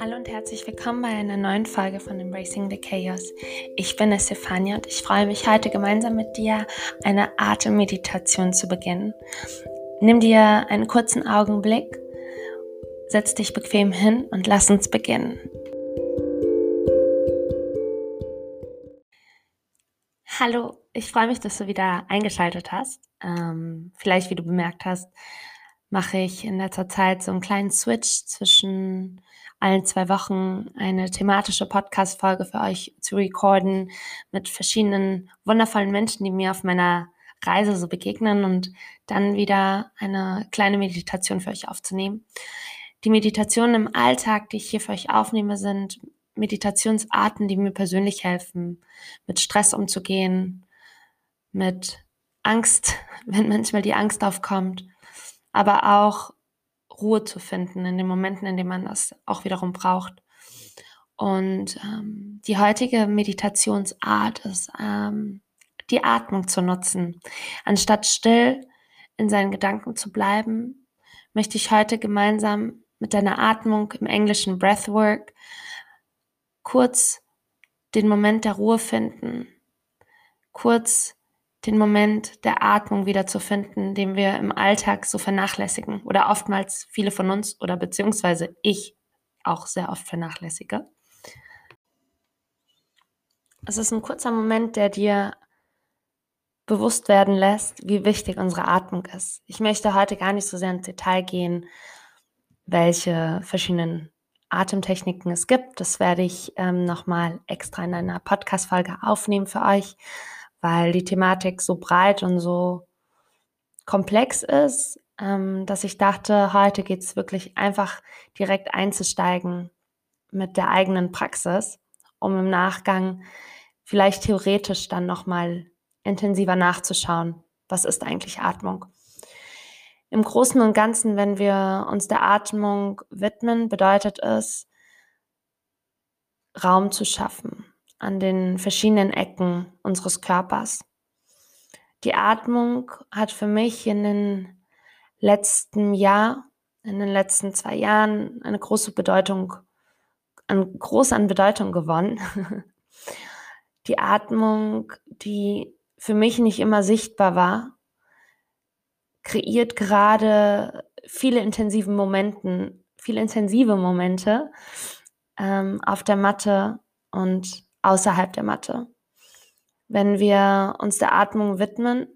Hallo und herzlich willkommen bei einer neuen Folge von Embracing the Chaos. Ich bin Estefania und ich freue mich heute gemeinsam mit dir eine Atemmeditation zu beginnen. Nimm dir einen kurzen Augenblick, setz dich bequem hin und lass uns beginnen. Hallo, ich freue mich, dass du wieder eingeschaltet hast. Ähm, vielleicht, wie du bemerkt hast, mache ich in letzter Zeit so einen kleinen Switch zwischen allen zwei Wochen eine thematische Podcast-Folge für euch zu recorden mit verschiedenen wundervollen Menschen, die mir auf meiner Reise so begegnen und dann wieder eine kleine Meditation für euch aufzunehmen. Die Meditationen im Alltag, die ich hier für euch aufnehme, sind Meditationsarten, die mir persönlich helfen, mit Stress umzugehen, mit Angst, wenn manchmal die Angst aufkommt, aber auch Ruhe zu finden in den Momenten, in denen man das auch wiederum braucht. Und ähm, die heutige Meditationsart ist, ähm, die Atmung zu nutzen. Anstatt still in seinen Gedanken zu bleiben, möchte ich heute gemeinsam mit deiner Atmung im englischen Breathwork kurz den Moment der Ruhe finden, kurz den Moment der Atmung wiederzufinden, den wir im Alltag so vernachlässigen oder oftmals viele von uns oder beziehungsweise ich auch sehr oft vernachlässige. Es ist ein kurzer Moment, der dir bewusst werden lässt, wie wichtig unsere Atmung ist. Ich möchte heute gar nicht so sehr ins Detail gehen, welche verschiedenen Atemtechniken es gibt. Das werde ich ähm, nochmal extra in einer Podcast-Folge aufnehmen für euch weil die Thematik so breit und so komplex ist, ähm, dass ich dachte, heute geht es wirklich einfach direkt einzusteigen mit der eigenen Praxis, um im Nachgang vielleicht theoretisch dann nochmal intensiver nachzuschauen, was ist eigentlich Atmung. Im Großen und Ganzen, wenn wir uns der Atmung widmen, bedeutet es, Raum zu schaffen, an den verschiedenen Ecken unseres Körpers. Die Atmung hat für mich in den letzten Jahr, in den letzten zwei Jahren eine große Bedeutung, an, groß an Bedeutung gewonnen. Die Atmung, die für mich nicht immer sichtbar war, kreiert gerade viele intensive Momenten, viele intensive Momente ähm, auf der Matte und außerhalb der Matte. Wenn wir uns der Atmung widmen,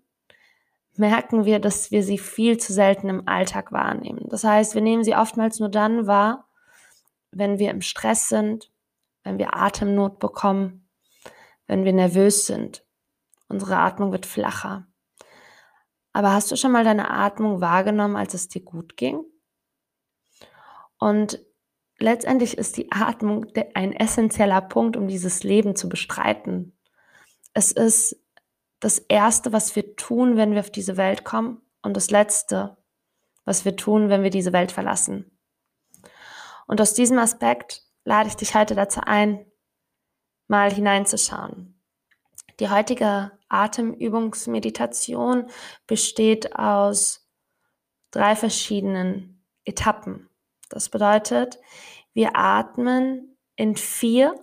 merken wir, dass wir sie viel zu selten im Alltag wahrnehmen. Das heißt, wir nehmen sie oftmals nur dann wahr, wenn wir im Stress sind, wenn wir Atemnot bekommen, wenn wir nervös sind. Unsere Atmung wird flacher. Aber hast du schon mal deine Atmung wahrgenommen, als es dir gut ging? Und letztendlich ist die Atmung ein essentieller Punkt, um dieses Leben zu bestreiten. Es ist das Erste, was wir tun, wenn wir auf diese Welt kommen und das Letzte, was wir tun, wenn wir diese Welt verlassen. Und aus diesem Aspekt lade ich dich heute dazu ein, mal hineinzuschauen. Die heutige Atemübungsmeditation besteht aus drei verschiedenen Etappen. Das bedeutet, wir atmen in vier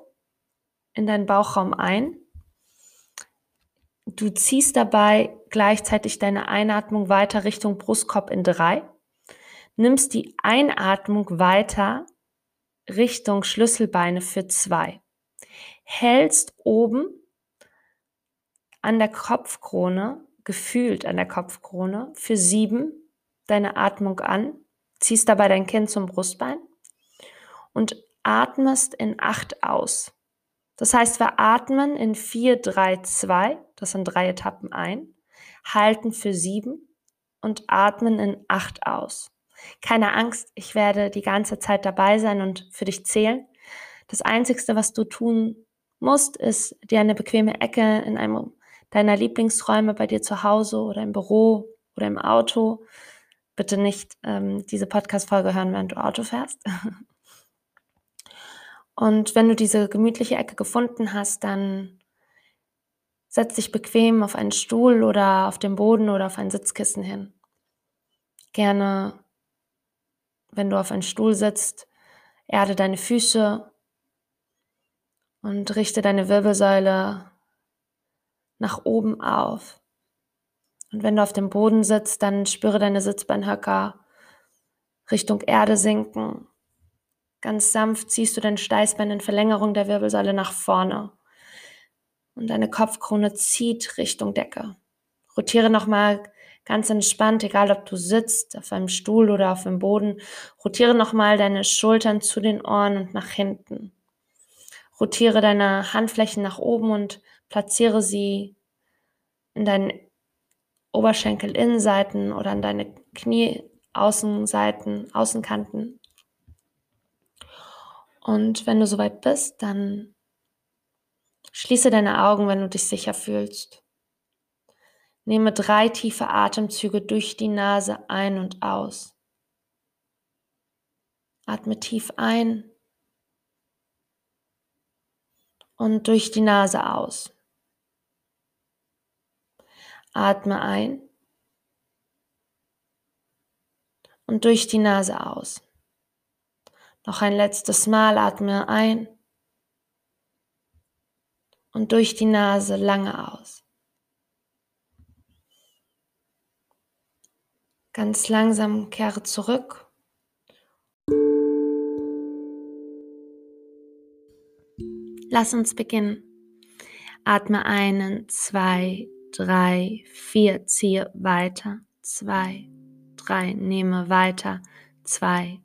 in deinen Bauchraum ein. Du ziehst dabei gleichzeitig deine Einatmung weiter Richtung Brustkorb in drei. Nimmst die Einatmung weiter Richtung Schlüsselbeine für zwei. Hältst oben an der Kopfkrone, gefühlt an der Kopfkrone, für sieben deine Atmung an ziehst dabei dein Kinn zum Brustbein und atmest in acht aus. Das heißt, wir atmen in vier, drei, zwei, das sind drei Etappen ein, halten für sieben und atmen in acht aus. Keine Angst, ich werde die ganze Zeit dabei sein und für dich zählen. Das Einzige, was du tun musst, ist dir eine bequeme Ecke in einem deiner Lieblingsräume bei dir zu Hause oder im Büro oder im Auto bitte nicht ähm, diese Podcast-Folge hören, während du Auto fährst. Und wenn du diese gemütliche Ecke gefunden hast, dann setz dich bequem auf einen Stuhl oder auf den Boden oder auf ein Sitzkissen hin. Gerne, wenn du auf einen Stuhl sitzt, Erde deine Füße und richte deine Wirbelsäule nach oben auf. Und wenn du auf dem Boden sitzt, dann spüre deine Sitzbeinhöcker Richtung Erde sinken. Ganz sanft ziehst du dein Steißbein in Verlängerung der Wirbelsäule nach vorne. Und deine Kopfkrone zieht Richtung Decke. Rotiere nochmal ganz entspannt, egal ob du sitzt, auf einem Stuhl oder auf dem Boden. Rotiere nochmal deine Schultern zu den Ohren und nach hinten. Rotiere deine Handflächen nach oben und platziere sie in deinen Oberschenkelinnenseiten oder an deine Knieaußenseiten, Außenkanten. Und wenn du soweit bist, dann schließe deine Augen, wenn du dich sicher fühlst. Nehme drei tiefe Atemzüge durch die Nase ein und aus. Atme tief ein und durch die Nase aus. Atme ein und durch die Nase aus. Noch ein letztes Mal atme ein und durch die Nase lange aus. Ganz langsam kehre zurück. Lass uns beginnen. Atme einen, zwei, drei, vier, ziehe weiter, zwei, drei, nehme weiter, zwei,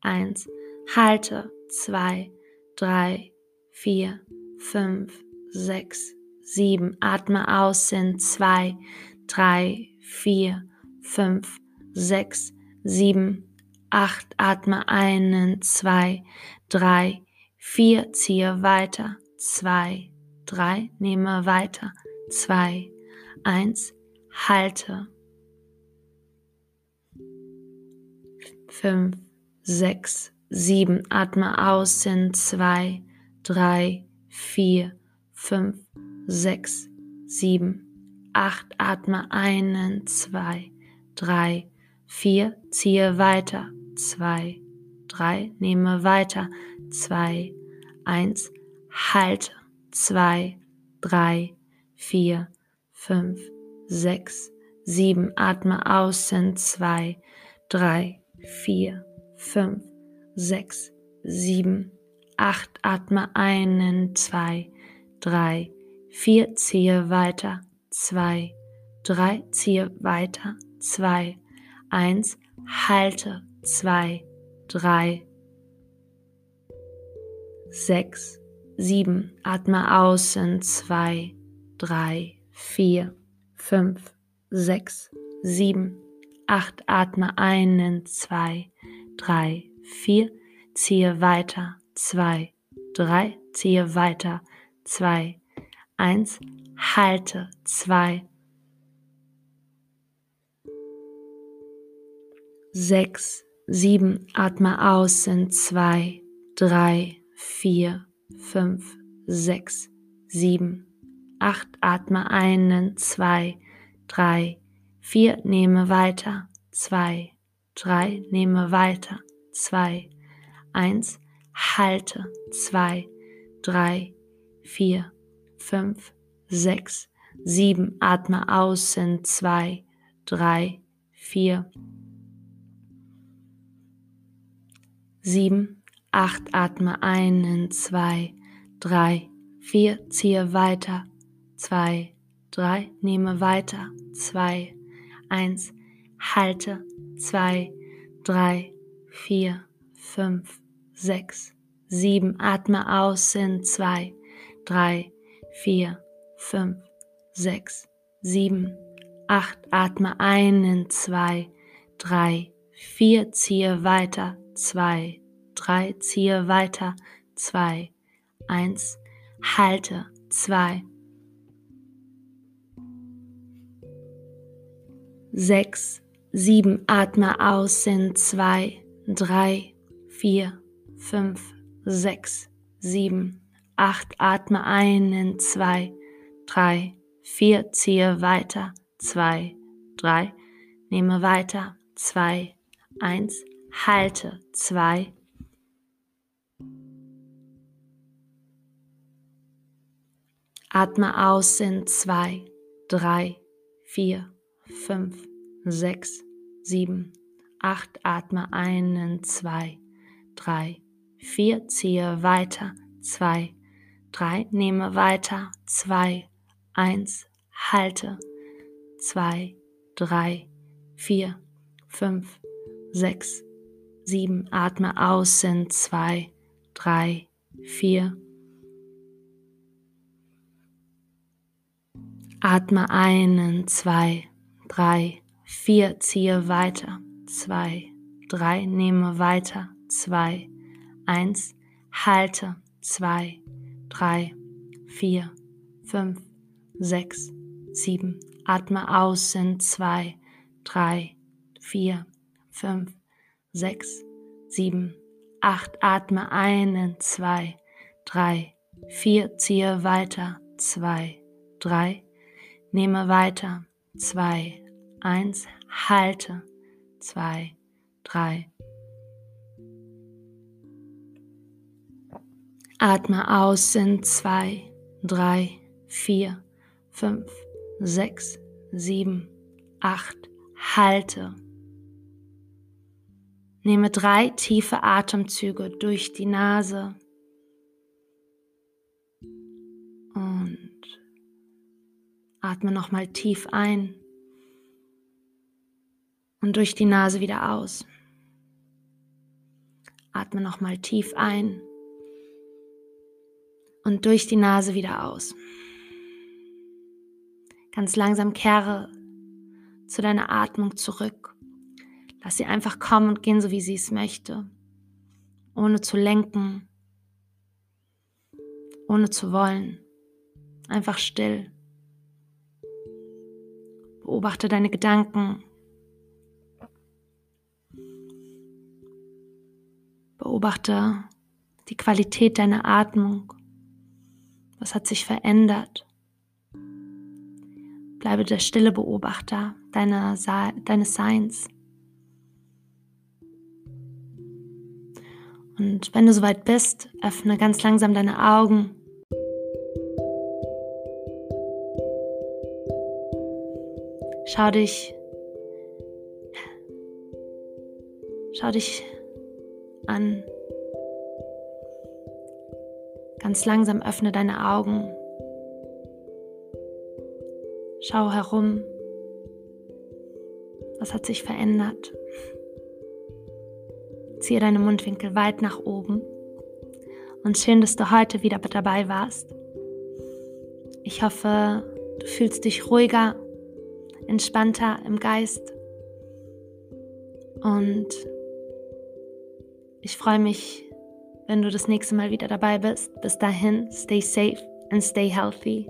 eins, halte, zwei, drei, vier, fünf, sechs, sieben, atme aus, sind zwei, drei, vier, fünf, sechs, sieben, acht, atme einen, zwei, drei, vier, ziehe weiter, zwei, drei, nehme weiter, zwei, eins, halte, fünf, sechs, sieben, atme aus, sind zwei, drei, vier, fünf, sechs, sieben, acht, atme einen, zwei, drei, vier, ziehe weiter, zwei, drei, nehme weiter, zwei, eins, halte, zwei, drei, vier, fünf, sechs, sieben, atme aus, sind zwei, drei, vier, fünf, sechs, sieben, acht, atme einen, zwei, drei, vier, ziehe weiter, zwei, drei, ziehe weiter, zwei, eins, halte, zwei, drei, sechs, sieben, atme außen, zwei, drei, vier, fünf, sechs, sieben, acht, atme einen, zwei, drei, vier, ziehe weiter, zwei, drei, ziehe weiter, zwei, eins, halte, zwei, sechs, sieben, atme aus sind zwei, drei, vier, fünf, sechs, sieben, acht, atme einen, zwei, drei, vier, nehme weiter, zwei, drei, nehme weiter, zwei, eins, halte, zwei, drei, vier, fünf, sechs, sieben, atme aus sind zwei, drei, vier, sieben, acht, atme ein, zwei, drei, vier, ziehe weiter, zwei, drei, nehme weiter, zwei, eins, halte, zwei, drei, vier, fünf, sechs, sieben, atme aus, in zwei, drei, vier, fünf, sechs, sieben, acht, atme ein, in zwei, drei, vier, ziehe weiter, zwei, drei, ziehe weiter, zwei, eins, halte, zwei, sechs, sieben. Atme aus in zwei, drei, vier, fünf, sechs, sieben, acht. Atme ein in zwei, drei, vier. Ziehe weiter, zwei, drei. Nehme weiter, zwei, eins. Halte, zwei. Atme aus in zwei, drei, vier fünf, sechs, sieben, acht. Atme ein in zwei, drei, vier. Ziehe weiter, zwei, drei. Nehme weiter, zwei, eins. Halte, zwei, drei, vier, fünf, sechs, sieben. Atme aus in zwei, drei, vier. Atme ein in zwei, drei, vier. Ziehe weiter, zwei, drei. Nehme weiter, zwei, eins. Halte, zwei, drei, vier, fünf, sechs, sieben. Atme aus in zwei, drei, vier, fünf, sechs, sieben, acht. Atme ein in zwei, drei, vier. Ziehe weiter, zwei, drei. Nehme weiter, zwei, eins. Halte, zwei, drei. Atme aus in zwei, drei, vier, fünf, sechs, sieben, acht. Halte. Nehme drei tiefe Atemzüge durch die Nase und atme nochmal tief ein und durch die Nase wieder aus. Atme nochmal tief ein und durch die Nase wieder aus. Ganz langsam kehre zu deiner Atmung zurück. Lass sie einfach kommen und gehen, so wie sie es möchte, ohne zu lenken, ohne zu wollen. Einfach still. Beobachte deine Gedanken. Beobachte die Qualität deiner Atmung. Was hat sich verändert? Bleibe der stille Beobachter deiner, deines Seins. Und wenn du soweit bist, öffne ganz langsam deine Augen. Schau dich, schau dich an. Ganz langsam öffne deine Augen. Schau herum. Was hat sich verändert? Ziehe deine Mundwinkel weit nach oben. Und schön, dass du heute wieder dabei warst. Ich hoffe, du fühlst dich ruhiger, entspannter im Geist. Und ich freue mich, wenn du das nächste Mal wieder dabei bist. Bis dahin, stay safe and stay healthy.